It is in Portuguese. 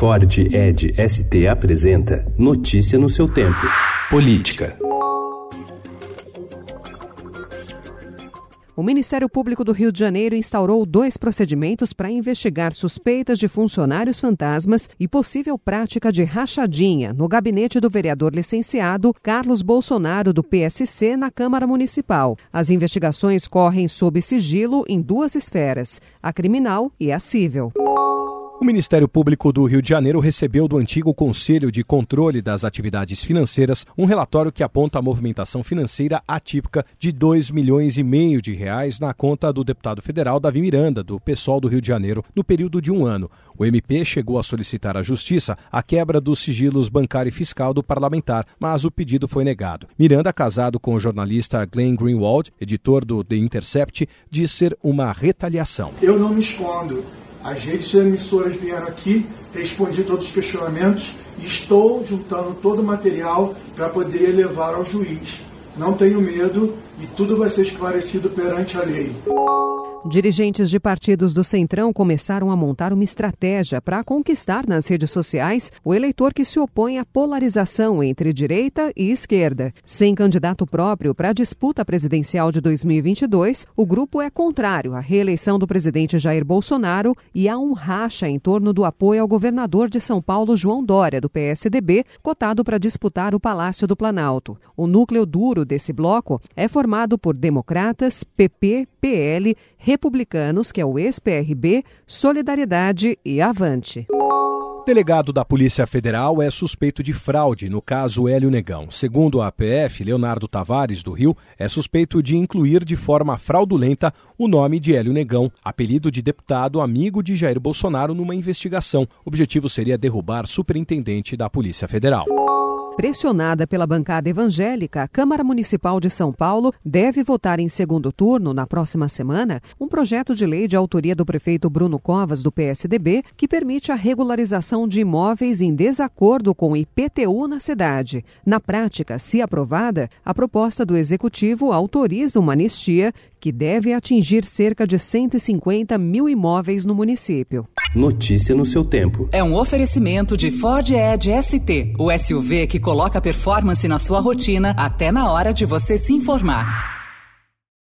Ford Ed ST apresenta Notícia no seu tempo. Política. O Ministério Público do Rio de Janeiro instaurou dois procedimentos para investigar suspeitas de funcionários fantasmas e possível prática de rachadinha no gabinete do vereador licenciado Carlos Bolsonaro, do PSC, na Câmara Municipal. As investigações correm sob sigilo em duas esferas, a criminal e a civil. O Ministério Público do Rio de Janeiro recebeu do antigo Conselho de Controle das Atividades Financeiras um relatório que aponta a movimentação financeira atípica de 2 milhões e meio de reais na conta do deputado federal Davi Miranda, do PSOL do Rio de Janeiro, no período de um ano. O MP chegou a solicitar à Justiça a quebra dos sigilos bancário e fiscal do parlamentar, mas o pedido foi negado. Miranda, casado com o jornalista Glenn Greenwald, editor do The Intercept, diz ser uma retaliação. Eu não me escondo as redes emissoras vieram aqui, respondi todos os questionamentos e estou juntando todo o material para poder levar ao juiz. Não tenho medo e tudo vai ser esclarecido perante a lei. Dirigentes de partidos do Centrão começaram a montar uma estratégia para conquistar nas redes sociais o eleitor que se opõe à polarização entre direita e esquerda. Sem candidato próprio para a disputa presidencial de 2022, o grupo é contrário à reeleição do presidente Jair Bolsonaro e há um racha em torno do apoio ao governador de São Paulo, João Dória, do PSDB, cotado para disputar o Palácio do Planalto. O núcleo duro desse bloco é formado por democratas, PP, PL, republicanos, que é o ex-PRB, Solidariedade e Avante. Delegado da Polícia Federal é suspeito de fraude no caso Hélio Negão. Segundo a APF, Leonardo Tavares, do Rio, é suspeito de incluir de forma fraudulenta o nome de Hélio Negão, apelido de deputado amigo de Jair Bolsonaro, numa investigação. O objetivo seria derrubar superintendente da Polícia Federal. Pressionada pela bancada evangélica, a Câmara Municipal de São Paulo deve votar em segundo turno, na próxima semana, um projeto de lei de autoria do prefeito Bruno Covas, do PSDB, que permite a regularização de imóveis em desacordo com o IPTU na cidade. Na prática, se aprovada, a proposta do Executivo autoriza uma anistia que deve atingir cerca de 150 mil imóveis no município. Notícia no seu tempo. É um oferecimento de Ford Edge ST, o SUV que coloca performance na sua rotina até na hora de você se informar.